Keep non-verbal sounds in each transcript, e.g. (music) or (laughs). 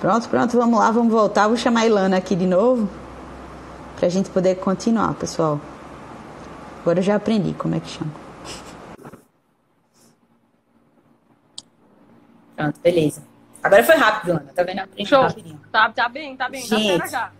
Pronto, pronto, vamos lá, vamos voltar. Vou chamar a Ilana aqui de novo. Pra gente poder continuar, pessoal. Agora eu já aprendi como é que chama. Pronto, beleza. Agora foi rápido, Ana. Tá vendo? Aprendi Show. rapidinho. Tá, tá bem, tá bem. Gente. Já espera já.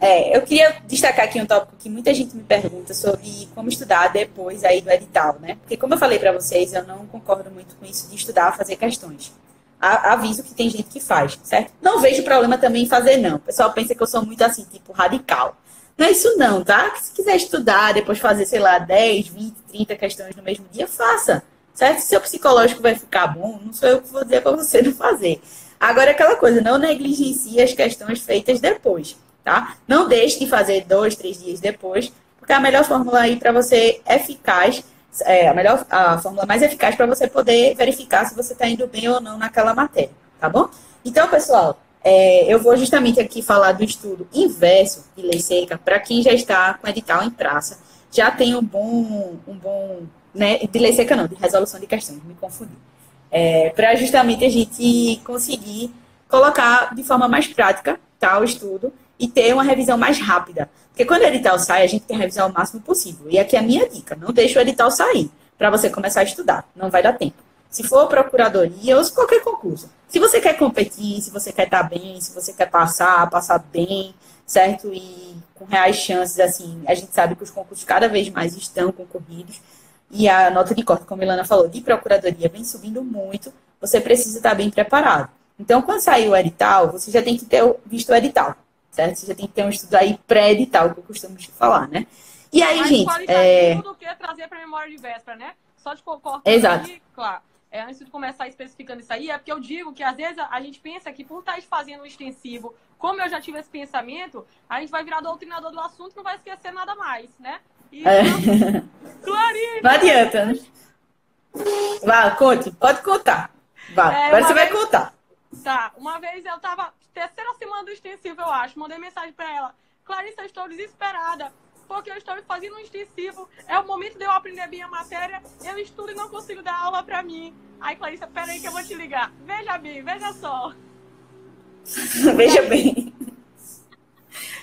É, eu queria destacar aqui um tópico que muita gente me pergunta sobre como estudar depois aí do edital, né? Porque como eu falei para vocês, eu não concordo muito com isso de estudar, fazer questões. Aviso que tem gente que faz, certo? Não vejo problema também em fazer não. O pessoal pensa que eu sou muito assim, tipo radical. Não é isso não, tá? Se quiser estudar, depois fazer, sei lá, 10, 20, 30 questões no mesmo dia, faça. Certo? Se seu psicológico vai ficar bom, não sou eu que vou dizer para você (laughs) não fazer. Agora, aquela coisa, não negligencie as questões feitas depois, tá? Não deixe de fazer dois, três dias depois, porque a melhor fórmula aí para você eficaz, é, a melhor, a fórmula mais eficaz para você poder verificar se você está indo bem ou não naquela matéria, tá bom? Então, pessoal, é, eu vou justamente aqui falar do estudo inverso de lei seca para quem já está com edital em praça, já tem um bom, um bom, né, de lei seca não, de resolução de questões, me confundi. É, para justamente a gente conseguir colocar de forma mais prática tá, o estudo e ter uma revisão mais rápida. Porque quando o edital sai, a gente tem que revisar o máximo possível. E aqui é a minha dica: não deixe o edital sair para você começar a estudar. Não vai dar tempo. Se for procuradoria ou qualquer concurso. Se você quer competir, se você quer estar bem, se você quer passar, passar bem, certo? E com reais chances, assim, a gente sabe que os concursos cada vez mais estão concorridos. E a nota de corte, como a Ilana falou, de procuradoria vem subindo muito, você precisa estar bem preparado. Então, quando sair o edital, você já tem que ter visto o edital, certo? Você tem que ter um estudo aí pré-edital, que eu costumo te falar, né? E aí, Mais gente, é... do que trazer para memória de véspera, né? Só de cortar Exato. aqui, claro. É, antes de começar especificando isso aí, é porque eu digo que às vezes a, gente pensa que por estar fazendo um extensivo, como eu já tive esse pensamento, a gente vai virar doutrinador do assunto e não vai esquecer nada mais, né? E, É. (laughs) Clarinha! Não adianta, né? Vá, conte, pode contar. Vá, É, agora você vai vez- contar. Tá, uma vez eu tava, terceira semana do extensivo, eu acho, mandei mensagem pra ela. Clarissa, eu estou desesperada, porque eu estou fazendo um extensivo, é o momento de eu aprender bem a matéria, eu estudo e não consigo dar aula pra mim. Aí, Clarissa, peraí que eu vou te ligar. Veja bem, veja só. (laughs) Veja bem.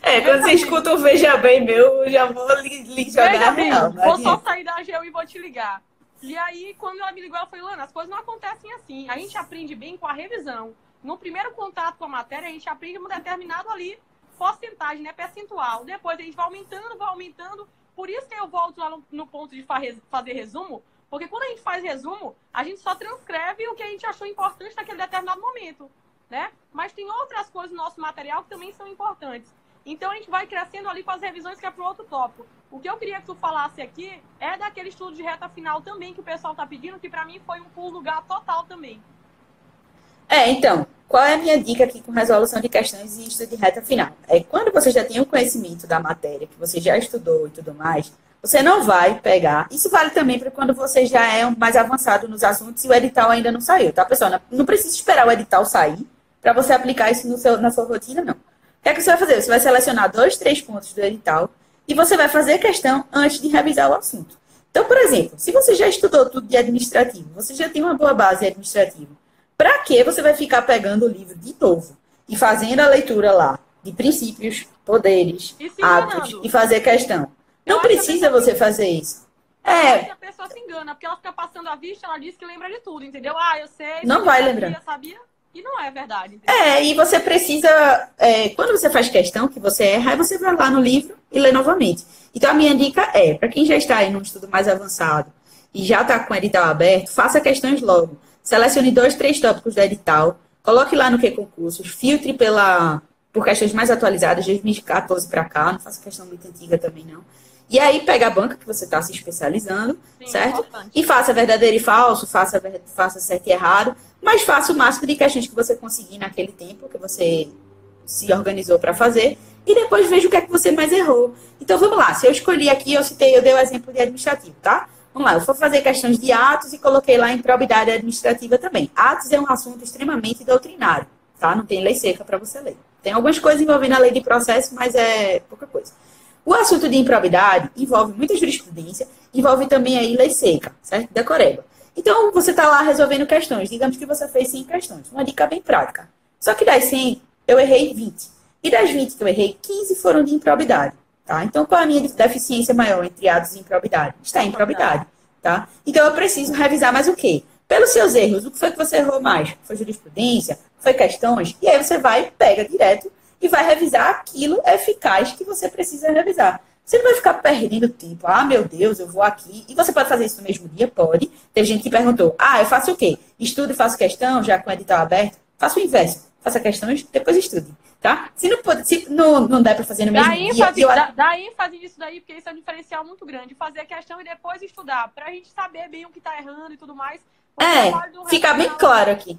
É, quando você escuta o Veja Bem meu, eu já vou lhe, lhe jogar Veja bem, real. vou só sair da AGU e vou te ligar. E aí, quando ela me ligou, ela falou, Lana, as coisas não acontecem assim. A gente aprende bem com a revisão. No primeiro contato com a matéria, a gente aprende um determinado ali porcentagem, né, percentual. Depois a gente vai aumentando, vai aumentando. Por isso que eu volto lá no, no ponto de fa- fazer resumo, porque quando a gente faz resumo, a gente só transcreve o que a gente achou importante naquele determinado momento, né? Mas tem outras coisas no nosso material que também são importantes. Então a gente vai crescendo ali com as revisões que é para outro tópico. O que eu queria que tu falasse aqui é daquele estudo de reta final também que o pessoal tá pedindo, que para mim foi um pulo gato total também. É, então, qual é a minha dica aqui com resolução de questões e estudo de reta final? É quando você já tem o conhecimento da matéria, que você já estudou e tudo mais, você não vai pegar. Isso vale também para quando você já é um mais avançado nos assuntos e o edital ainda não saiu, tá, pessoal? Não- precisa esperar o edital sair para você aplicar isso seu, na sua rotina, não. O que é que você vai fazer? Você vai selecionar dois, três pontos do edital e você vai fazer questão antes de revisar o assunto. Então, por exemplo, se você já estudou tudo de administrativo, você já tem uma boa base administrativa, para que você vai ficar pegando o livro de novo e fazendo a leitura lá de princípios, poderes, E hábitos e fazer questão? Eu Não que precisa pessoa você fazer isso. É, a pessoa se engana, porque ela fica passando a vista, ela diz que lembra de tudo, entendeu? Ah, eu sei. Não sabia, vai sabia, lembrar. Sabia, e não é verdade. entendeu? é, e você precisa, é, quando você faz questão que você erra, aí você vai lá no livro e lê novamente. Então a minha dica é, para quem já está aí num estudo mais avançado e já está com o edital aberto, faça questões logo. Selecione dois, três tópicos do edital, coloque lá no que concursos, filtre pela, por questões mais atualizadas, de 2014 para cá, não faça questão muito antiga também não. E aí pega a banca que você está se especializando, Sim, certo? importante. E faça verdadeiro e falso, faça, faça certo e errado, mas faça o máximo de questões que você conseguir naquele tempo que você se organizou para fazer e depois veja o que é que você mais errou. Então vamos lá, se eu escolhi aqui, eu citei, eu dei o exemplo de administrativo, tá? Vamos lá, eu vou fazer questões de atos e coloquei lá improbidade administrativa também. Atos é um assunto extremamente doutrinário, tá? Não tem lei seca para você ler. Tem algumas coisas envolvendo a lei de processo, mas é pouca coisa. O assunto de improbidade envolve muita jurisprudência, envolve também aí lei seca, certo? Decoreba. Então, você está lá resolvendo questões. Digamos que você fez 100 questões. Uma dica bem prática. Só que das 100, eu errei 20. E das 20 que eu errei, 15 foram de improbidade. Tá? Então, qual é a minha deficiência maior entre atos e improbidade? Está em improbidade. Tá? Então, eu preciso revisar mais o quê? Pelos seus erros, o que foi que você errou mais? Foi jurisprudência? Foi questões? E aí você vai, pega direto e vai revisar aquilo eficaz que você precisa revisar. Você não vai ficar perdendo tempo. Ah, meu Deus, eu vou aqui. E você pode fazer isso no mesmo dia? Pode. Tem gente que perguntou: ah, eu faço o quê? Estudo e faço questão, já com o edital aberto? Faço o inverso. Faça questões, depois estude. Tá? Se não, pode, se não, não der para fazer no mesmo dá dia. Ênfase, eu... dá, dá ênfase nisso daí, porque isso é um diferencial muito grande. Fazer a questão e depois estudar. Para a gente saber bem o que está errando e tudo mais. É, fica bem claro aqui.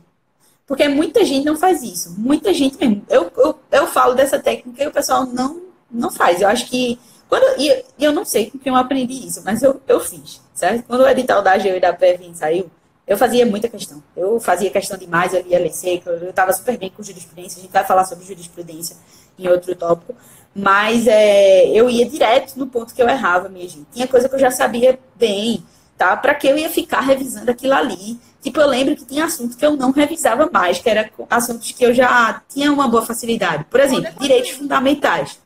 Porque muita gente não faz isso. Muita gente mesmo. Eu, eu, eu falo dessa técnica e o pessoal não, não faz. Eu acho que quando, e eu não sei com quem eu aprendi isso, mas eu, eu fiz, certo? Quando o edital da AGU e da PEV saiu, eu fazia muita questão. Eu fazia questão demais, eu lia LC, eu estava super bem com jurisprudência, a gente vai falar sobre jurisprudência em outro tópico, mas é, eu ia direto no ponto que eu errava, minha gente. Tinha coisa que eu já sabia bem, tá? Para que eu ia ficar revisando aquilo ali? Tipo, eu lembro que tinha assuntos que eu não revisava mais, que eram assuntos que eu já tinha uma boa facilidade. Por exemplo, direitos fundamentais.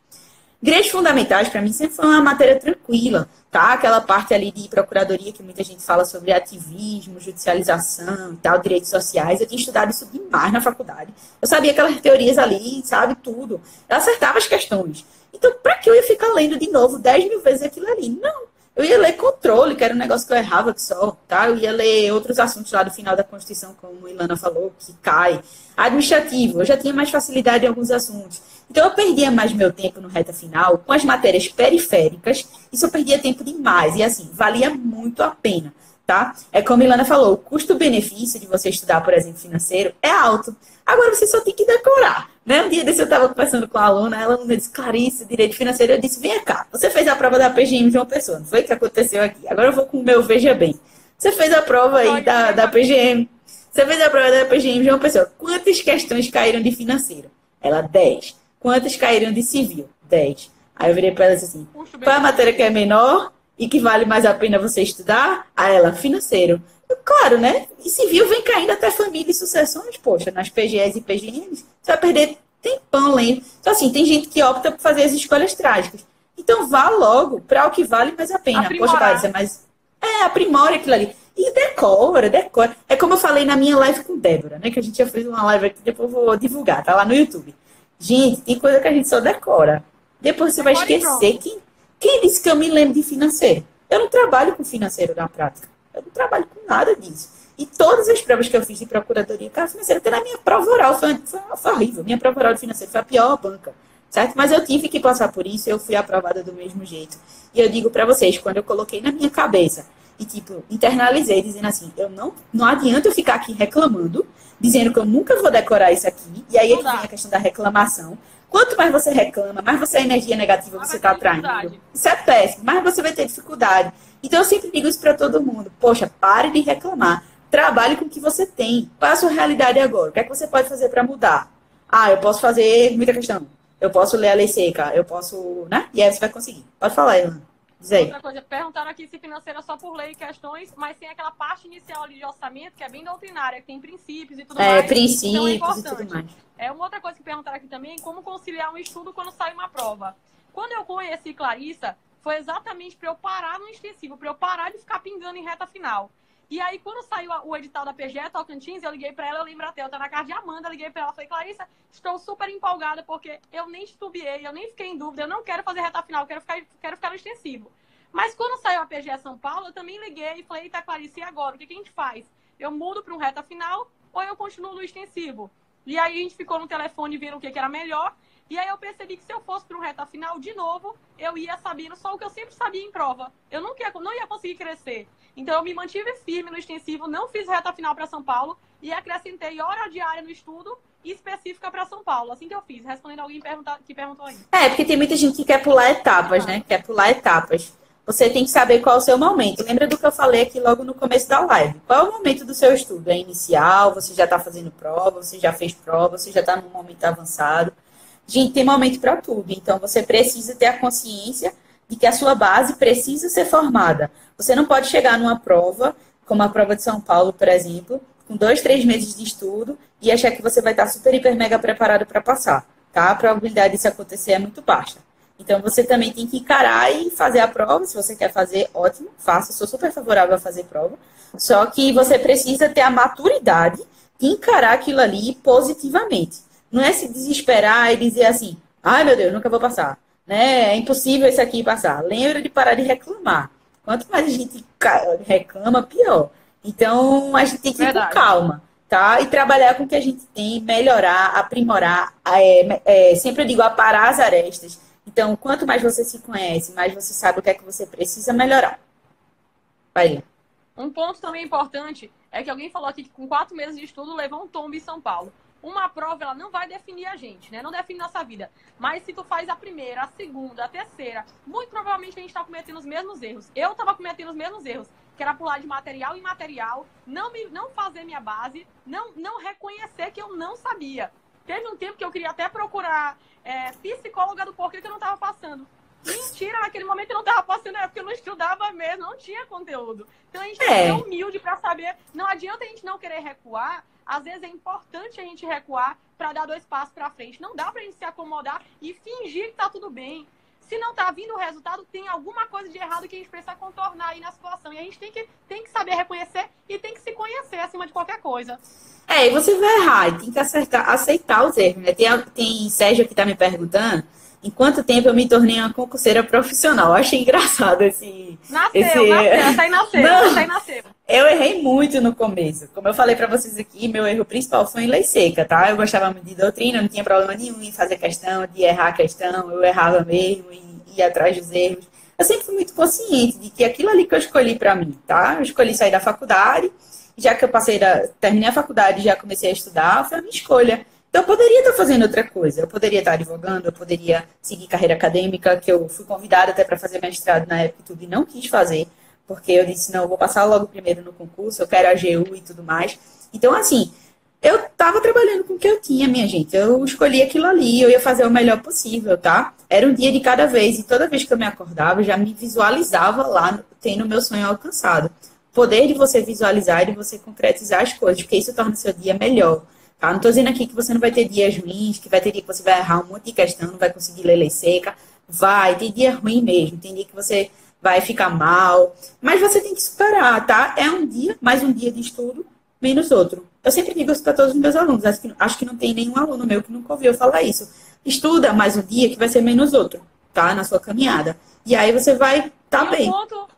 Direitos fundamentais, para mim, sempre foi uma matéria tranquila, tá? Aquela parte ali de procuradoria que muita gente fala sobre ativismo, judicialização e tal, direitos sociais. Eu tinha estudado isso demais na faculdade. Eu sabia aquelas teorias ali, sabe, tudo. Eu acertava as questões. Então, para que eu ia ficar lendo de novo 10 mil vezes aquilo ali? Não. Eu ia ler controle, que era um negócio que eu errava que só, tá? Eu ia ler outros assuntos lá do final da Constituição, como a Ilana falou, que cai. Administrativo, eu já tinha mais facilidade em alguns assuntos. Então eu perdia mais meu tempo no reta final com as matérias periféricas, isso eu perdia tempo demais. E assim, valia muito a pena, tá? É como a Ilana falou, o custo-benefício de você estudar, por exemplo, financeiro é alto. Agora você só tem que decorar. Né? Um dia desse eu estava conversando com a aluna, ela me disse, Clarice, direito financeiro. Eu disse, vem cá, você fez a prova da PGM de uma pessoa, não foi o que aconteceu aqui? Agora eu vou com o meu Veja Bem. Você fez a prova aí da, da PGM. Você fez a prova da PGM de uma pessoa. Quantas questões caíram de financeiro? Ela, 10. Quantas caíram de civil? 10. Aí eu virei para ela e disse assim, qual é a matéria que é menor e que vale mais a pena você estudar? A ela, financeiro. Claro, né? E civil vem caindo até família e sucessões, poxa, nas PGEs e PGMs. Você vai perder tempão lendo. Então, assim, tem gente que opta por fazer as escolhas trágicas. Então, vá logo para o que vale mais a pena. Aprimorar. Poxa, vai ser mais. É, aprimora aquilo ali. E decora, decora. É como eu falei na minha live com Débora, né? Que a gente já fez uma live aqui, depois eu vou divulgar, tá lá no YouTube. Gente, tem coisa que a gente só decora. Depois você vai esquecer. Quem, quem disse que eu me lembro de financeiro? Eu não trabalho com financeiro na prática. Eu não trabalho com nada disso. E todas as provas que eu fiz de procuradoria cara financeira, até na minha prova oral, foi, foi, foi horrível. Minha prova oral de financeiro foi a pior banca. Certo? Mas eu tive que passar por isso, eu fui aprovada do mesmo jeito. E eu digo para vocês, quando eu coloquei na minha cabeça e, tipo, internalizei, dizendo assim, eu não, não adianta eu ficar aqui reclamando, dizendo que eu nunca vou decorar isso aqui. E aí vem a questão da reclamação. Quanto mais você reclama, mais você é energia negativa você está atraindo. Isso é péssimo, mais você vai ter dificuldade. Então eu sempre digo isso para todo mundo. Poxa, pare de reclamar. Trabalhe com o que você tem. Qual é a sua realidade agora? O que é que você pode fazer para mudar? Ah, eu posso fazer muita questão. Eu posso ler a lei seca. Eu posso, né? E aí você vai conseguir. Pode falar, Elan. Diz aí. Outra coisa, perguntaram aqui se financeira só por lei e questões, mas tem aquela parte inicial ali de orçamento que é bem doutrinária, que tem princípios e tudo é, mais. É, princípios então é e tudo mais. É uma outra coisa que perguntaram aqui também, como conciliar um estudo quando sai uma prova. Quando eu conheci Clarissa, foi exatamente para eu parar no extensivo, para eu parar de ficar pingando em reta final. E aí, quando saiu o edital da PGE Tocantins, eu liguei para ela, eu lembro até, eu tô na casa de Amanda, liguei para ela, falei, Clarissa, estou super empolgada porque eu nem estubiei, eu nem fiquei em dúvida, eu não quero fazer reta final, eu quero ficar, quero ficar no extensivo. Mas quando saiu a PGE São Paulo, eu também liguei e falei, eita, Clarice, e agora? O que, a gente faz? Eu mudo para um reta final ou eu continuo no extensivo? E aí a gente ficou no telefone vendo o que, que era melhor. E aí eu percebi que se eu fosse para um reta final de novo, eu ia sabendo só o que eu sempre sabia em prova. Eu não ia, não ia conseguir crescer. Então eu me mantive firme no extensivo, não fiz reta final para São Paulo e acrescentei hora diária no estudo específica para São Paulo. Assim que eu fiz, respondendo alguém que perguntou aí. É, porque tem muita gente que quer pular etapas, né? Quer pular etapas. Você tem que saber qual é o seu momento. Lembra do que eu falei aqui logo no começo da live? Qual é o momento do seu estudo? É inicial? Você já está fazendo prova? Você já fez prova? Você já está num momento avançado? Gente, tem momento para tudo. Então, você precisa ter a consciência de que a sua base precisa ser formada. Você não pode chegar numa prova, como a prova de São Paulo, por exemplo, com dois, três meses de estudo e achar que você vai estar super, hiper, mega preparado para passar, tá? A probabilidade disso acontecer é muito baixa. Então, você também tem que encarar e fazer a prova. Se você quer fazer, ótimo, faça. Sou super favorável a fazer prova. Só que você precisa ter a maturidade de encarar aquilo ali positivamente. Não é se desesperar e dizer assim, ai meu Deus, nunca vou passar. Né? É impossível esse aqui passar. Lembra de parar de reclamar. Quanto mais a gente reclama, pior. Então, a gente tem que ir com calma, tá? E trabalhar com o que a gente tem, melhorar, aprimorar. É, é, sempre eu digo, aparar as arestas. Então, quanto mais você se conhece, mais você sabe o que é que você precisa melhorar. Vai. Um ponto também importante é que alguém falou aqui que com quatro meses de estudo levou um tombo em São Paulo. Uma prova, ela não vai definir a gente, né? Não define nossa vida. Mas se tu faz a primeira, a segunda, a terceira, muito provavelmente a gente está cometendo os mesmos erros. Eu estava cometendo os mesmos erros, que era pular de material em material, não, me, não fazer minha base, não, não reconhecer que eu não sabia. Teve um tempo que eu queria até procurar é, psicóloga do porquê que eu não estava passando. Mentira, naquele momento eu não estava passando, é porque eu não estudava mesmo, não tinha conteúdo. Então a gente tem que ser humilde para saber. Não adianta a gente não querer recuar. Às vezes é importante a gente recuar para dar dois passos para frente. Não dá para a gente se acomodar e fingir que está tudo bem. Se não está vindo o resultado, tem alguma coisa de errado que a gente precisa contornar aí na situação. E a gente tem que, tem que saber reconhecer e tem que se conhecer acima de qualquer coisa. É, e você vai errar, e tem que acertar, aceitar os erros. Né? Tem, tem Sérgio que está me perguntando em quanto tempo eu me tornei uma concurseira profissional. Eu achei engraçado esse. Nasceu, esse... nasceu, aí nasceu, Não, aí nasceu. Eu errei muito no começo. Como eu falei para vocês aqui, meu erro principal foi em lei seca, tá? Eu gostava muito de doutrina, não tinha problema nenhum em fazer questão, de errar a questão, eu errava mesmo e ia atrás dos erros. Eu sempre fui muito consciente de que aquilo ali que eu escolhi para mim, tá? Eu escolhi sair da faculdade, já que eu passei da, terminei a faculdade, já comecei a estudar, foi a minha escolha. Então, eu poderia estar fazendo outra coisa. Eu poderia estar advogando, eu poderia seguir carreira acadêmica, que eu fui convidada até para fazer mestrado na época e tudo, e não quis fazer, porque eu disse, não, eu vou passar logo primeiro no concurso, eu quero a AGU e tudo mais. Então, assim, eu estava trabalhando com o que eu tinha, minha gente. Eu escolhi aquilo ali, eu ia fazer o melhor possível, tá? Era um dia de cada vez, e toda vez que eu me acordava, eu já me visualizava lá, tendo o meu sonho alcançado. O poder de você visualizar e de você concretizar as coisas, porque isso torna o seu dia melhor. Tá? Não estou dizendo aqui que você não vai ter dias ruins, que vai ter dia que você vai errar um monte de questão, não vai conseguir ler lei seca. Vai, tem dia ruim mesmo, tem dia que você vai ficar mal. Mas você tem que superar, tá? É um dia, mais um dia de estudo, menos outro. Eu sempre digo isso para todos os meus alunos. Acho que, acho que não tem nenhum aluno meu que nunca ouviu falar isso. Estuda mais um dia que vai ser menos outro, tá? Na sua caminhada. E aí você vai estar tá bem. Ponto,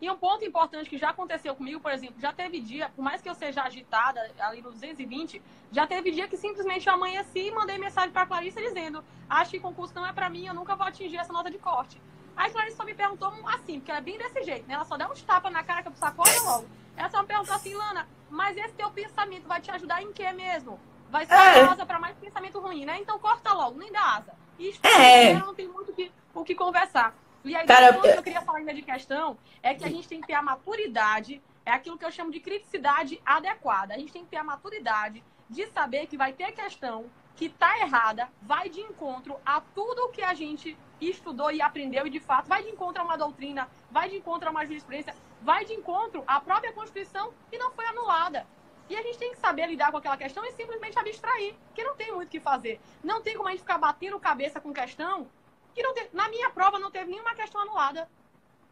e um ponto importante que já aconteceu comigo, por exemplo, já teve dia, por mais que eu seja agitada ali no 220, já teve dia que simplesmente eu amanheci e mandei mensagem para Clarissa dizendo: Acho que concurso não é para mim, eu nunca vou atingir essa nota de corte. Aí Clarissa só me perguntou assim, porque ela é bem desse jeito, né? Ela só dá uns tapas na cara que eu sacola logo. Ela só me perguntou assim, Lana, mas esse teu pensamento vai te ajudar em quê mesmo? Vai ser é. asa para mais pensamento ruim, né? Então corta logo, nem dá asa. E é. não tem muito que, o que conversar. E aí, Cara, que eu queria falar ainda de questão é que a gente tem que ter a maturidade, é aquilo que eu chamo de criticidade adequada. A gente tem que ter a maturidade de saber que vai ter questão que está errada, vai de encontro a tudo que a gente estudou e aprendeu e de fato vai de encontro a uma doutrina, vai de encontro a uma jurisprudência, vai de encontro à própria Constituição que não foi anulada. E a gente tem que saber lidar com aquela questão e simplesmente abstrair, que não tem muito o que fazer. Não tem como a gente ficar batendo cabeça com questão que não teve, na minha prova não teve nenhuma questão anulada.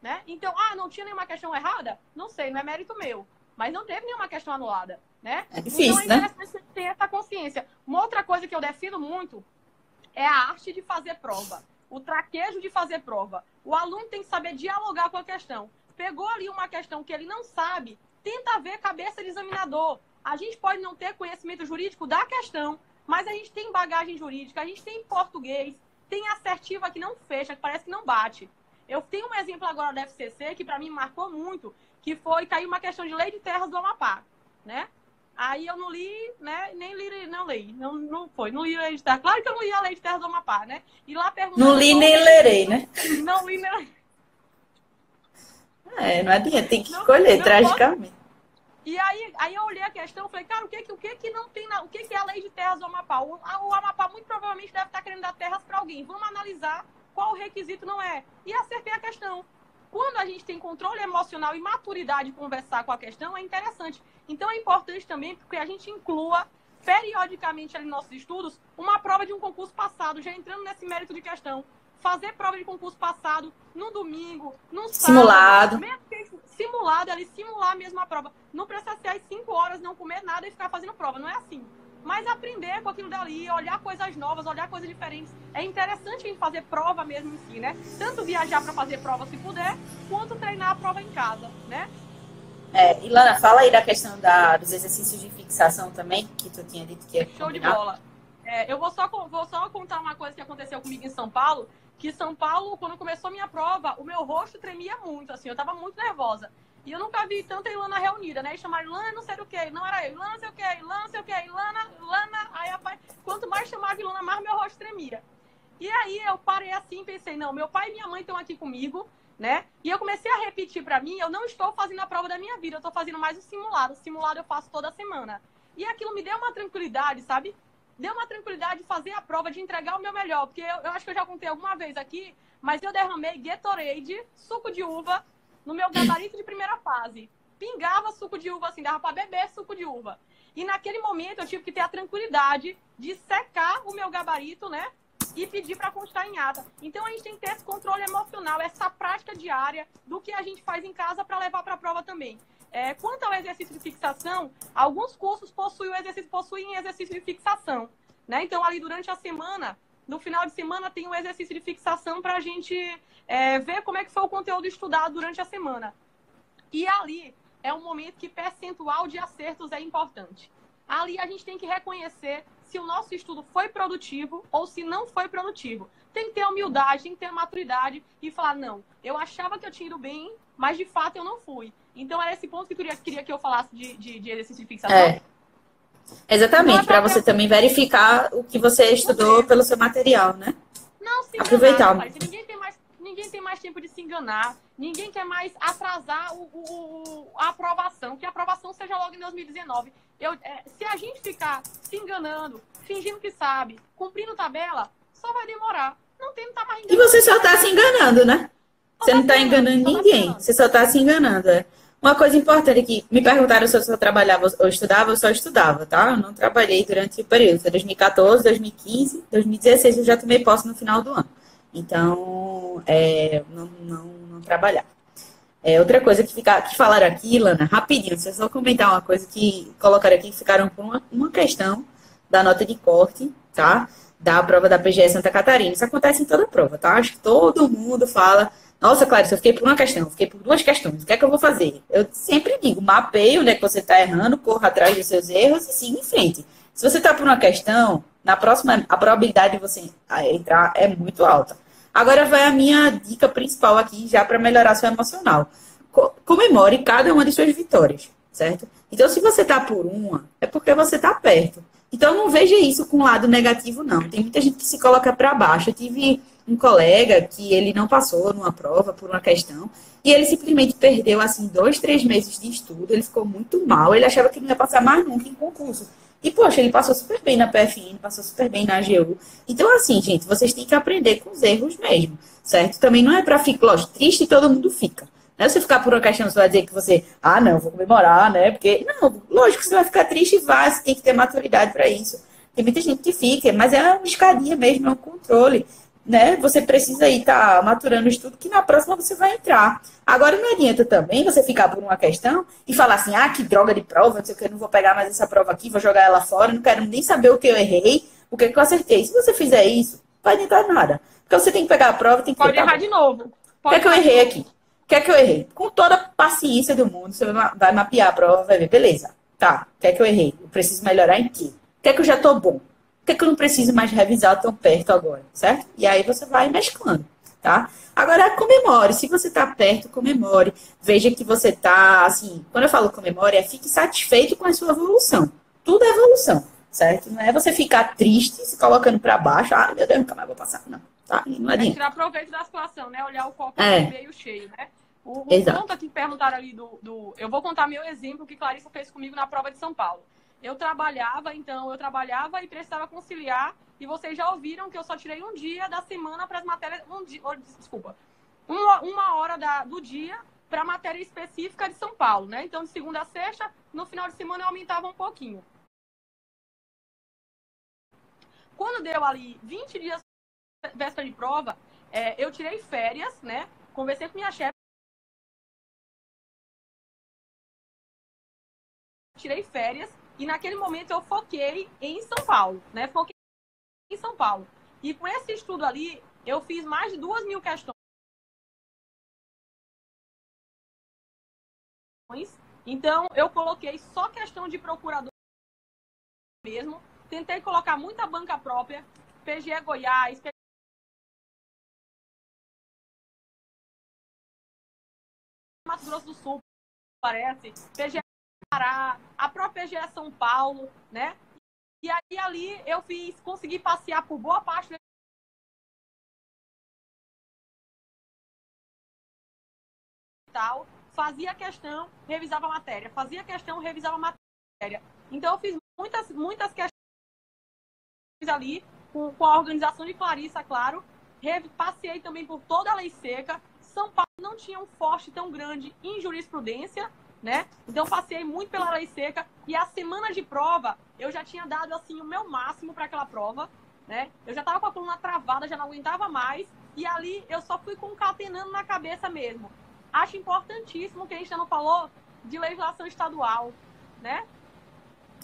Né? Então, ah, não tinha nenhuma questão errada? Não sei, não é mérito meu. Mas não teve nenhuma questão anulada. Né? É difícil, então, é interessante né? ter essa consciência. Uma outra coisa que eu defino muito é a arte de fazer prova. O traquejo de fazer prova. O aluno tem que saber dialogar com a questão. Pegou ali uma questão que ele não sabe, tenta ver cabeça de examinador. A gente pode não ter conhecimento jurídico da questão, mas a gente tem bagagem jurídica, a gente tem português, tem assertiva que não fecha, que parece que não bate. Eu tenho um exemplo agora da FCC que para mim marcou muito, que foi caiu uma questão de lei de terras do Amapá, né? Aí eu não li, né? Nem li, não li. Não, não foi, não li a lei de terras. Claro que eu não li a lei de terras do Amapá, né? E lá perguntando. Não li nem lerei, né? Não li nem É, não adianta, tem que escolher, não, tragicamente. E aí, aí eu olhei a questão e falei, cara, o que, o que que não tem na, o que, que é a lei de terras do Amapá? O, o Amapá muito provavelmente deve estar querendo dar terras para alguém. Vamos analisar qual o requisito não é. E acertei a questão. Quando a gente tem controle emocional e maturidade de conversar com a questão, é interessante. Então é importante também porque a gente inclua periodicamente ali nos nossos estudos uma prova de um concurso passado, já entrando nesse mérito de questão. Fazer prova de concurso passado no domingo, no sábado. Simulado. Simulado, ali, simular mesmo a prova. Não precisa ser às 5 horas, não comer nada e ficar fazendo prova. Não é assim mas aprender com aquilo dali, olhar coisas novas, olhar coisas diferentes. É interessante a gente fazer prova mesmo em si, né? Tanto viajar para fazer prova se puder, quanto treinar a prova em casa, né? É, Ilana, fala aí da questão da, dos exercícios de fixação também, que tu tinha dito que ia Show combinar. de bola. É, eu vou só, vou só contar uma coisa que aconteceu comigo em São Paulo, que São Paulo, quando começou minha prova, o meu rosto tremia muito, assim, eu tava muito nervosa. E eu nunca vi tanta Ilana reunida, né? E chamaram Ilana não sei o que, não era eu, Ilana não sei o que, Ilana não sei o que, Ilana, Ilana. Aí, rapaz, quanto mais chamava Ilana, mais meu rosto tremia. E aí eu parei assim pensei, não, meu pai e minha mãe estão aqui comigo, né? E eu comecei a repetir para mim, eu não estou fazendo a prova da minha vida, eu estou fazendo mais o simulado. O simulado eu faço toda semana. E aquilo me deu uma tranquilidade, sabe? Deu uma tranquilidade de fazer a prova, de entregar o meu melhor. Porque eu, eu acho que eu já contei alguma vez aqui, mas eu derramei Gatorade, suco de uva, no meu gabarito de primeira fase. Pingava suco de uva, assim, dava para beber suco de uva. E naquele momento eu tive que ter a tranquilidade de secar o meu gabarito, né? E pedir para constar em ata. Então a gente tem que ter esse controle emocional, essa prática diária do que a gente faz em casa para levar para a prova também. É, quanto ao exercício de fixação, alguns cursos possuem o exercício, possuem exercício de fixação. Né? Então, ali durante a semana, no final de semana, tem um exercício de fixação para a gente é, ver como é que foi o conteúdo estudado durante a semana. E ali é um momento que percentual de acertos é importante. Ali a gente tem que reconhecer se o nosso estudo foi produtivo ou se não foi produtivo. Tem que ter humildade, tem que ter maturidade e falar, não, eu achava que eu tinha ido bem, mas de fato eu não fui. Então era esse ponto que eu queria, queria que eu falasse de, de, de exercício de fixação. É. Exatamente, para você também verificar o que você estudou pelo seu material, né? Não, sim, Aproveitar. ninguém tem mais ninguém tem mais tempo de se enganar, ninguém quer mais atrasar o, o, a aprovação, que a aprovação seja logo em 2019. Eu, é, se a gente ficar se enganando, fingindo que sabe, cumprindo tabela, só vai demorar. Não tem, não tá mais enganando. E você só está se enganando, né? Você não está enganando ninguém, você só está se enganando. É. Uma coisa importante aqui, me perguntaram se eu só trabalhava ou estudava, eu só estudava, tá? Eu não trabalhei durante o período, foi 2014, 2015, 2016 eu já tomei posse no final do ano. Então, é, não, não, não trabalhar. É, outra coisa que, fica, que falaram aqui, Lana, rapidinho, você só comentar uma coisa que colocaram aqui, que ficaram com uma, uma questão da nota de corte, tá? Da prova da PGE Santa Catarina. Isso acontece em toda prova, tá? Acho que todo mundo fala, nossa, Clarice, eu fiquei por uma questão, fiquei por duas questões, o que é que eu vou fazer? Eu sempre digo, mapeie onde é que você está errando, corra atrás dos seus erros e siga em frente. Se você está por uma questão, na próxima, a probabilidade de você entrar é muito alta. Agora vai a minha dica principal aqui, já para melhorar seu emocional. Comemore cada uma de suas vitórias, certo? Então, se você tá por uma, é porque você tá perto. Então, não veja isso com lado negativo, não. Tem muita gente que se coloca para baixo. Eu tive um colega que ele não passou numa prova por uma questão e ele simplesmente perdeu, assim, dois, três meses de estudo. Ele ficou muito mal. Ele achava que não ia passar mais nunca em concurso. E, poxa, ele passou super bem na PFN, passou super bem na AGU. Então, assim, gente, vocês têm que aprender com os erros mesmo, certo? Também não é pra ficar, lógico, triste todo mundo fica. Não é você ficar por uma questão, você vai dizer que você, ah, não, vou comemorar, né? Porque, não, lógico, você vai ficar triste e vai, você tem que ter maturidade para isso. Tem muita gente que fica, mas é uma escadinha mesmo, é um controle né? Você precisa aí estar tá maturando o estudo que na próxima você vai entrar. Agora não adianta também você ficar por uma questão e falar assim, ah, que droga de prova, não sei o que, eu não vou pegar mais essa prova aqui, vou jogar ela fora, não quero nem saber o que eu errei, o que, que eu acertei. Se você fizer isso, não vai adiantar nada. Porque você tem que pegar a prova, tem que Pode errar de novo. O que é que eu errei aqui? O que é que eu errei? Com toda a paciência do mundo, você vai mapear a prova, vai ver, beleza. Tá, o que é que eu errei? Eu preciso melhorar em quê? O que é que eu já tô bom? Por que, que eu não preciso mais revisar tão perto agora, certo? E aí você vai mesclando, tá? Agora, comemore. Se você está perto, comemore. Veja que você está, assim, quando eu falo comemore, é fique satisfeito com a sua evolução. Tudo é evolução, certo? Não é você ficar triste, se colocando para baixo. Ah, meu Deus, nunca mais vou passar. Não, tá? Não adianta. É tirar proveito da situação, né? Olhar o copo é. meio cheio, né? O, o ponto aqui que perguntaram ali do, do. Eu vou contar meu exemplo que Clarissa fez comigo na prova de São Paulo eu trabalhava, então eu trabalhava e precisava conciliar. E vocês já ouviram que eu só tirei um dia da semana para as matérias. Um dia, desculpa. uma, uma hora da, do dia para matéria específica de São Paulo, né? Então, de segunda a sexta, no final de semana eu aumentava um pouquinho. Quando deu ali 20 dias véspera de prova, é, eu tirei férias, né? Conversei com minha chefe. Tirei férias e naquele momento eu foquei em São Paulo, né? Foquei em São Paulo. E com esse estudo ali, eu fiz mais de duas mil questões. Então, eu coloquei só questão de procurador mesmo. Tentei colocar muita banca própria, PGE Goiás, Mato Grosso do Sul, parece, PGE Pará, a própria PGE São Paulo, né? E aí ali eu fiz, consegui passear por boa parte tal, fazia questão, revisava a matéria, fazia questão, revisava a matéria. Então eu fiz muitas, muitas questões ali, com, com a organização de Clarissa, claro. Passei também por toda a lei seca. São Paulo não tinha um forte tão grande em jurisprudência, né? Então passei muito pela lei seca e a semana de prova eu já tinha dado assim o meu máximo para aquela prova, né? Eu já estava com a coluna travada, já não aguentava mais e ali eu só fui concatenando na cabeça mesmo acho importantíssimo que a gente não falou de legislação estadual, né?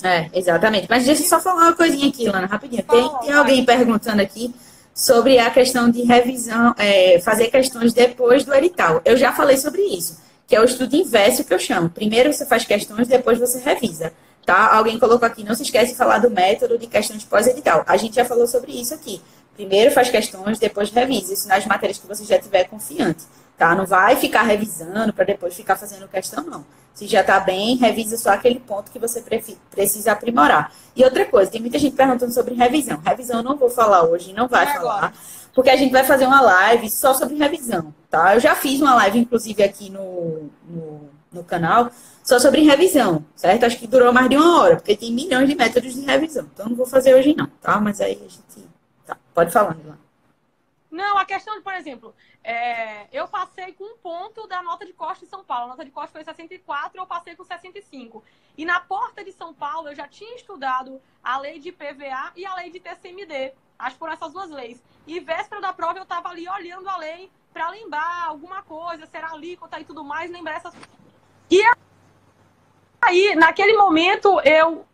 É, exatamente. Mas deixa eu só falar uma coisinha aqui, Lana, rapidinho. Tem, tem alguém perguntando aqui sobre a questão de revisão, é, fazer questões depois do edital. Eu já falei sobre isso, que é o estudo inverso que eu chamo. Primeiro você faz questões, depois você revisa. Tá? Alguém colocou aqui, não se esquece de falar do método de questões pós-edital. A gente já falou sobre isso aqui. Primeiro faz questões, depois revisa. Isso nas matérias que você já tiver confiante tá? Não vai ficar revisando para depois ficar fazendo questão, não. Se já está bem, revisa só aquele ponto que você precisa aprimorar. E outra coisa, tem muita gente perguntando sobre revisão. Revisão eu não vou falar hoje, não vai é falar, agora. Porque a gente vai fazer uma live só sobre revisão, tá? Eu já fiz uma live, inclusive, aqui no, no, no canal, só sobre revisão, certo? Acho que durou mais de uma hora, porque tem milhões de métodos de revisão. Então, não vou fazer hoje, não, tá? Mas aí a gente. Tá, pode falar, Milana. Não, a questão de, por exemplo, é, eu passei com um ponto da nota de corte em São Paulo. A nota de corte foi 64, eu passei com 65. E na porta de São Paulo, eu já tinha estudado a lei de PVA e a lei de TCMD. Acho foram essas duas leis. E véspera da prova, eu estava ali olhando a lei para lembrar alguma coisa, será alíquota e tudo mais, lembrar essas. E aí, naquele momento, eu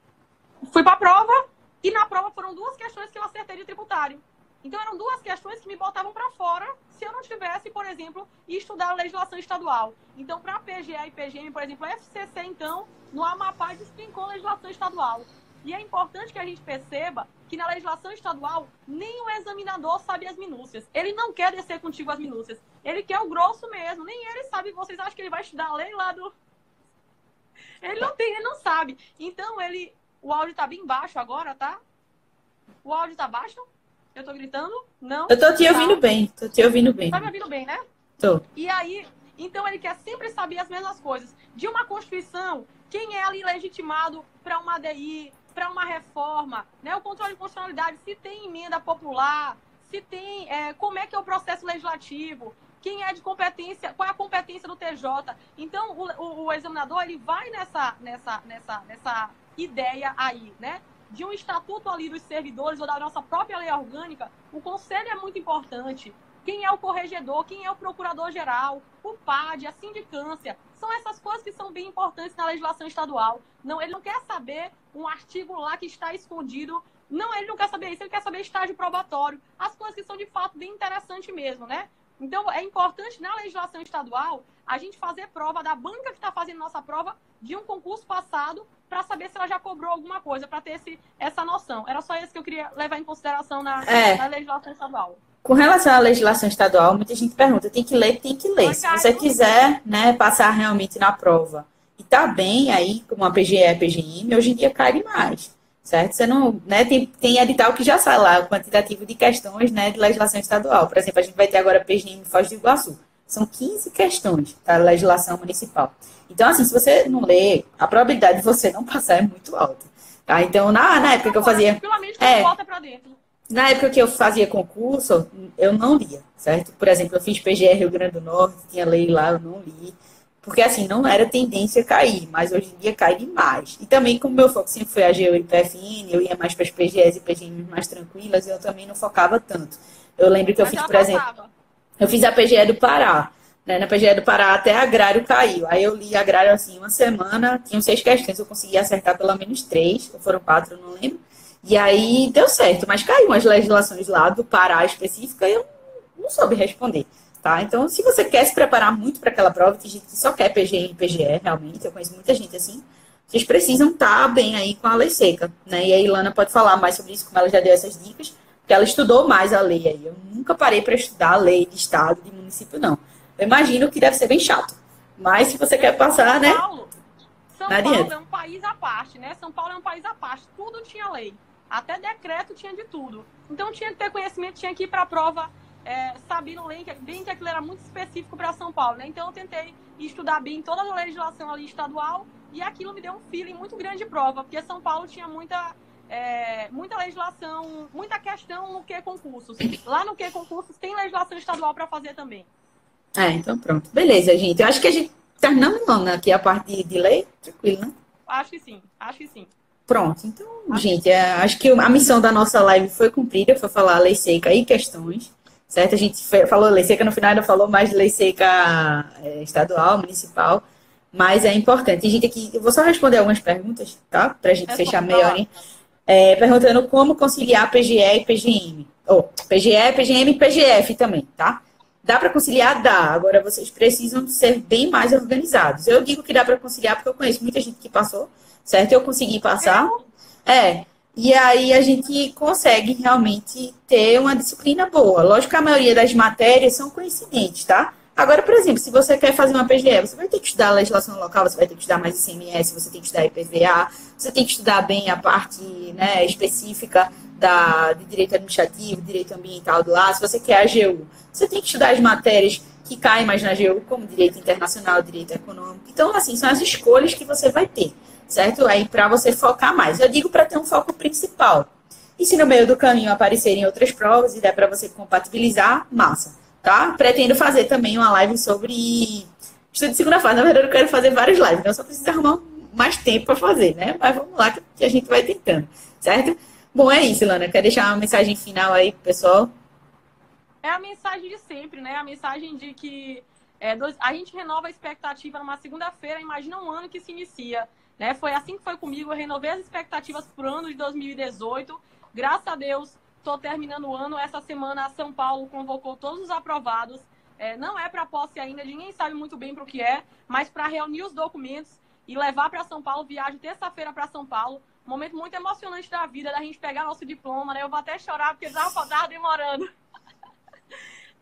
fui para a prova e na prova foram duas questões que eu acertei de tributário. Então eram duas questões que me botavam para fora se eu não tivesse, por exemplo, estudar a legislação estadual. Então, para a PGE e PGM, por exemplo, a FCC, então, no Amapá despencou legislação estadual. E é importante que a gente perceba que na legislação estadual, nem o examinador sabe as minúcias. Ele não quer descer contigo as minúcias. Ele quer o grosso mesmo. Nem ele sabe. Vocês acham que ele vai estudar a lei lá do. Ele não tem, ele não sabe. Então, ele. O áudio está bem baixo agora, tá? O áudio está baixo? Eu tô gritando? Não? Eu tô te ouvindo tá. bem, tô te ouvindo bem. Tá me ouvindo bem, né? Tô. E aí, então ele quer sempre saber as mesmas coisas. De uma Constituição, quem é ali legitimado para uma ADI, para uma reforma, né? O controle de constitucionalidade, se tem emenda popular, se tem. É, como é que é o processo legislativo, quem é de competência, qual é a competência do TJ. Então, o, o, o examinador ele vai nessa, nessa, nessa, nessa ideia aí, né? De um estatuto ali dos servidores ou da nossa própria lei orgânica, o conselho é muito importante. Quem é o corregedor, quem é o procurador-geral, o PAD, a sindicância, são essas coisas que são bem importantes na legislação estadual. Não, ele não quer saber um artigo lá que está escondido. Não, ele não quer saber isso, ele quer saber estágio probatório. As coisas que são de fato bem interessantes mesmo, né? Então, é importante na legislação estadual a gente fazer prova da banca que está fazendo nossa prova de um concurso passado para saber se ela já cobrou alguma coisa, para ter esse, essa noção. Era só isso que eu queria levar em consideração na, é. na legislação estadual. Com relação à legislação estadual, muita gente pergunta, tem que ler, tem que ler. Mas, se você quiser né, passar realmente na prova e tá bem aí, como a PGE, a PGM, hoje em dia cai demais, certo? Você não, né, tem, tem edital que já sai lá, o quantitativo de questões né, de legislação estadual. Por exemplo, a gente vai ter agora PGM Foz do Iguaçu. São 15 questões da legislação municipal. Então, assim, se você não lê, a probabilidade de você não passar é muito alta. Tá? Então, na, na época que eu fazia. É, volta pra dentro. Na época que eu fazia concurso, eu não lia, certo? Por exemplo, eu fiz PGR Rio Grande do Norte, tinha lei lá, eu não li. Porque, assim, não era tendência a cair, mas hoje em dia cai demais. E também, como meu foco sempre foi a GEO e PFN, eu ia mais para as PGS e PGM mais tranquilas, eu também não focava tanto. Eu lembro que eu mas fiz, por exemplo, eu fiz a PGE do Pará. Né? Na PGE do Pará até agrário caiu. Aí eu li agrário, assim, uma semana, tinham seis questões, eu consegui acertar pelo menos três, ou foram quatro, não lembro. E aí deu certo, mas caiu umas legislações lá do Pará específica e eu não soube responder. Tá? Então, se você quer se preparar muito para aquela prova, tem gente que só quer PGM e PGE, realmente, eu conheço muita gente assim, vocês precisam estar tá bem aí com a lei seca, né? E a Ilana pode falar mais sobre isso, como ela já deu essas dicas, ela estudou mais a lei aí. Eu nunca parei para estudar a lei de estado, de município, não. Eu imagino que deve ser bem chato. Mas se você quer passar, né? Paulo, São Paulo é um país à parte, né? São Paulo é um país à parte. Tudo tinha lei. Até decreto tinha de tudo. Então tinha que ter conhecimento, tinha que ir para a prova é, sabendo bem que, bem que aquilo era muito específico para São Paulo, né? Então eu tentei estudar bem toda a legislação ali estadual e aquilo me deu um feeling muito grande de prova, porque São Paulo tinha muita é, muita legislação, muita questão no que concursos. Lá no que concursos tem legislação estadual para fazer também. É, então pronto. Beleza, gente. Eu acho que a gente terminamos aqui a parte de, lei, tranquilo, né? Acho que sim, acho que sim. Pronto, então, acho gente, é, acho que a missão da nossa live foi cumprida, foi falar a lei seca e questões certo? A gente falou lei seca no final, ainda falou mais de lei seca é, estadual, municipal, mas é importante. A gente aqui, eu vou só responder algumas perguntas, tá? Para a gente é fechar melhor, hein? É, perguntando como conciliar PGE e PGM. Ou oh, PGE, PGM e PGF também, tá? Dá para conciliar? Dá. Agora vocês precisam ser bem mais organizados. Eu digo que dá para conciliar porque eu conheço muita gente que passou, certo? Eu consegui passar. É, e aí a gente consegue realmente ter uma disciplina boa. Lógico que a maioria das matérias são coincidentes, tá? Agora, por exemplo, se você quer fazer uma PGE, você vai ter que estudar a legislação local, você vai ter que estudar mais ICMS, você tem que estudar IPVA, você tem que estudar bem a parte né, específica da, de direito administrativo, direito ambiental do lá. Se você quer a AGU, você tem que estudar as matérias que caem mais na AGU, como direito internacional, direito econômico. Então, assim, são as escolhas que você vai ter certo? Aí para você focar mais. Eu digo para ter um foco principal. E se no meio do caminho aparecerem outras provas e der para você compatibilizar, massa, tá? Pretendo fazer também uma live sobre estudo de segunda fase. Na verdade, eu quero fazer várias lives, então só preciso arrumar mais tempo para fazer, né? Mas vamos lá que a gente vai tentando, certo? Bom, é isso, Lana. Quer deixar uma mensagem final aí pro pessoal? É a mensagem de sempre, né? A mensagem de que é, a gente renova a expectativa numa segunda-feira, imagina um ano que se inicia. Né? Foi assim que foi comigo, eu renovei as expectativas para o ano de 2018. Graças a Deus, estou terminando o ano. Essa semana, a São Paulo convocou todos os aprovados. É, não é para posse ainda, ninguém sabe muito bem para o que é, mas para reunir os documentos e levar para São Paulo. Viagem terça-feira para São Paulo. Momento muito emocionante da vida, da gente pegar nosso diploma, né? Eu vou até chorar porque estava demorando. (laughs)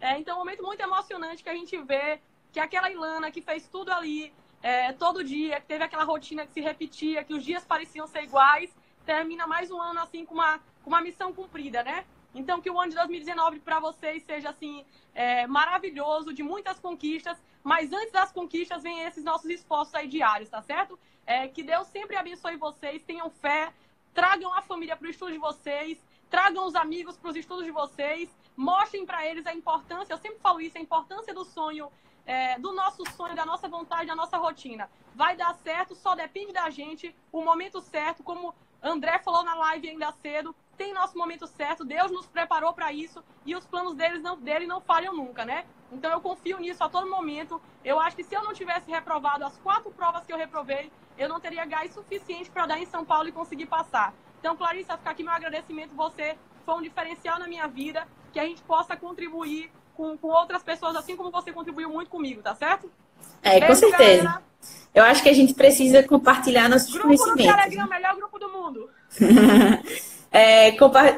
É, então, um momento muito emocionante que a gente vê que aquela Ilana que fez tudo ali, é, todo dia, que teve aquela rotina que se repetia, que os dias pareciam ser iguais, termina mais um ano assim com uma, com uma missão cumprida, né? Então, que o ano de 2019 para vocês seja assim é, maravilhoso, de muitas conquistas, mas antes das conquistas vem esses nossos esforços aí diários, tá certo? É, que Deus sempre abençoe vocês, tenham fé, tragam a família para o estudo de vocês, tragam os amigos para os estudos de vocês, mostrem para eles a importância, eu sempre falo isso, a importância do sonho é, do nosso sonho, da nossa vontade, da nossa rotina. Vai dar certo, só depende da gente, o momento certo, como André falou na live ainda cedo, tem nosso momento certo, Deus nos preparou para isso e os planos deles não, dele não falham nunca, né? Então eu confio nisso a todo momento. Eu acho que se eu não tivesse reprovado as quatro provas que eu reprovei, eu não teria gás suficiente para dar em São Paulo e conseguir passar. Então, Clarissa, ficar aqui meu agradecimento. Você foi um diferencial na minha vida, que a gente possa contribuir com, com outras pessoas, assim como você contribuiu muito comigo, tá certo? É, Beijo, com certeza. Galera. Eu acho que a gente precisa compartilhar nossos grupo conhecimentos. Grupo do Telegram, o melhor grupo do mundo. (laughs) é,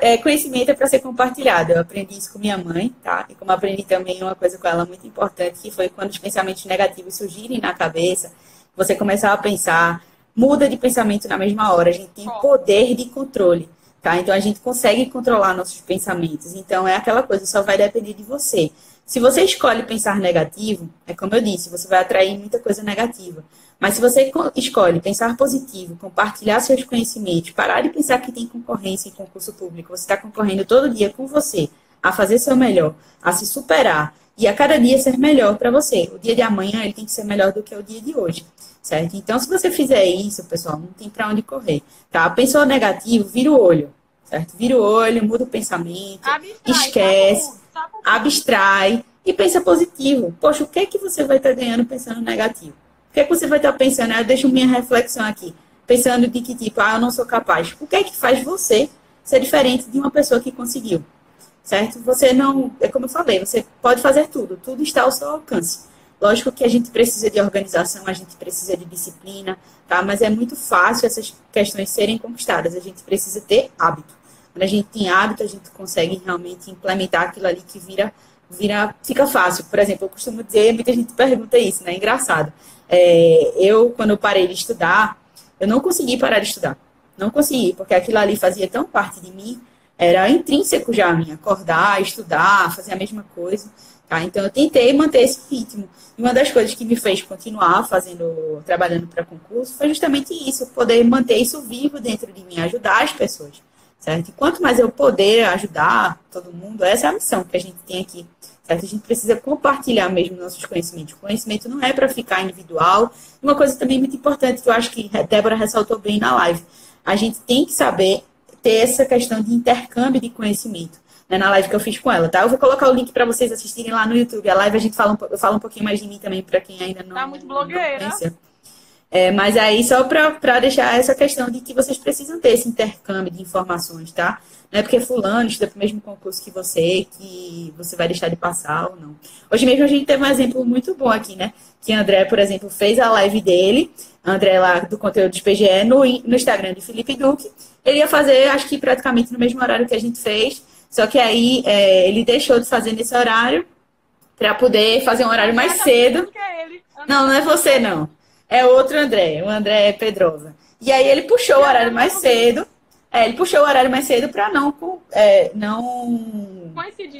é, conhecimento é para ser compartilhado. Eu aprendi isso com minha mãe, tá? E como aprendi também uma coisa com ela muito importante, que foi quando os pensamentos negativos surgirem na cabeça, você começar a pensar, muda de pensamento na mesma hora. A gente tem poder de controle. Tá? Então a gente consegue controlar nossos pensamentos. Então é aquela coisa, só vai depender de você. Se você escolhe pensar negativo, é como eu disse, você vai atrair muita coisa negativa. Mas se você escolhe pensar positivo, compartilhar seus conhecimentos, parar de pensar que tem concorrência em concurso público, você está concorrendo todo dia com você a fazer seu melhor, a se superar e a cada dia ser melhor para você. O dia de amanhã ele tem que ser melhor do que o dia de hoje, certo? Então, se você fizer isso, pessoal, não tem para onde correr, tá? Pensou negativo, vira o olho, certo? Vira o olho, muda o pensamento, abstrai, esquece, tá bom, tá bom. abstrai e pensa positivo. Poxa, o que é que você vai estar tá ganhando pensando negativo? Que é que você vai estar pensando? Eu deixo minha reflexão aqui, pensando de que tipo, ah, eu não sou capaz. O que é que faz você ser diferente de uma pessoa que conseguiu? certo? Você não, é como eu falei, você pode fazer tudo, tudo está ao seu alcance. Lógico que a gente precisa de organização, a gente precisa de disciplina, tá? Mas é muito fácil essas questões serem conquistadas. A gente precisa ter hábito. Quando a gente tem hábito, a gente consegue realmente implementar aquilo ali que vira, vira, fica fácil. Por exemplo, eu costumo dizer, muita gente pergunta isso, né? É engraçado. É, eu, quando eu parei de estudar, eu não consegui parar de estudar. Não consegui, porque aquilo ali fazia tão parte de mim era intrínseco já a mim, acordar, estudar, fazer a mesma coisa. Tá? Então eu tentei manter esse ritmo. E uma das coisas que me fez continuar fazendo, trabalhando para concurso foi justamente isso, poder manter isso vivo dentro de mim, ajudar as pessoas. Certo? E quanto mais eu poder ajudar todo mundo, essa é a missão que a gente tem aqui. Certo? A gente precisa compartilhar mesmo nossos conhecimentos. O conhecimento não é para ficar individual. Uma coisa também muito importante que eu acho que a Débora ressaltou bem na live. A gente tem que saber ter essa questão de intercâmbio de conhecimento. Né, na live que eu fiz com ela, tá? Eu vou colocar o link para vocês assistirem lá no YouTube. A live a gente fala um, eu falo um pouquinho mais de mim também para quem ainda não. Tá muito blogueira. É, mas aí, só para deixar essa questão de que vocês precisam ter esse intercâmbio de informações, tá? Não é porque fulano estuda para o mesmo concurso que você, que você vai deixar de passar ou não. Hoje mesmo a gente teve um exemplo muito bom aqui, né? Que André, por exemplo, fez a live dele, André lá do conteúdo do PGE, no, no Instagram de Felipe Duque, ele ia fazer, acho que praticamente no mesmo horário que a gente fez, só que aí é, ele deixou de fazer nesse horário para poder fazer um horário mais cedo. Não, não é você, não. É outro André, o André Pedrosa. E aí ele puxou o horário mais cedo. É, ele puxou o horário mais cedo para não, é, não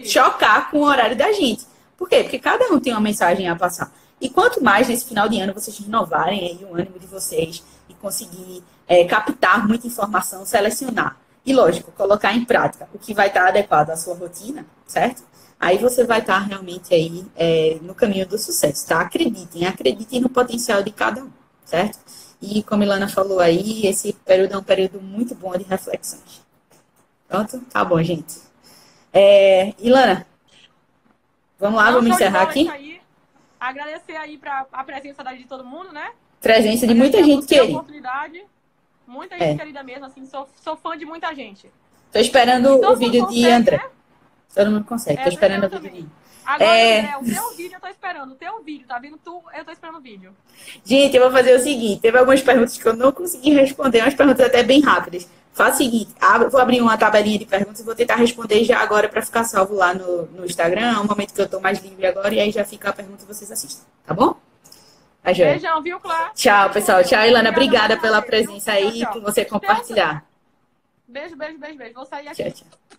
chocar com o horário da gente. Por quê? Porque cada um tem uma mensagem a passar. E quanto mais nesse final de ano vocês renovarem aí o ânimo de vocês e conseguir é, captar muita informação, selecionar. E, lógico, colocar em prática o que vai estar adequado à sua rotina, certo? Aí você vai estar realmente aí é, no caminho do sucesso, tá? Acreditem, acreditem no potencial de cada um, certo? E como a Ilana falou aí, esse período é um período muito bom de reflexões. Pronto? Tá bom, gente. É, Ilana, vamos lá, Não, vamos encerrar aqui. Aí, agradecer aí para a presença de todo mundo, né? Presença de muita gente querida. Muita gente é. querida mesmo, assim, sou, sou fã de muita gente. Tô esperando o vídeo consegue, de André. Né? Todo mundo consegue, é, tô esperando o vídeo de Agora, é... O teu vídeo eu tô esperando. O teu vídeo, tá vendo tu? Eu tô esperando o vídeo. Gente, eu vou fazer o seguinte: teve algumas perguntas que eu não consegui responder, umas perguntas até bem rápidas. Faça o seguinte: vou abrir uma tabelinha de perguntas e vou tentar responder já agora para ficar salvo lá no, no Instagram. É um momento que eu tô mais livre agora, e aí já fica a pergunta e vocês assistem, tá bom? A Beijão, viu, Clá? Tchau, pessoal. Tchau, Ilana. Obrigada pela presença aí e por você compartilhar. Beijo, beijo, beijo, beijo. Vou sair aqui. Tchau, tchau.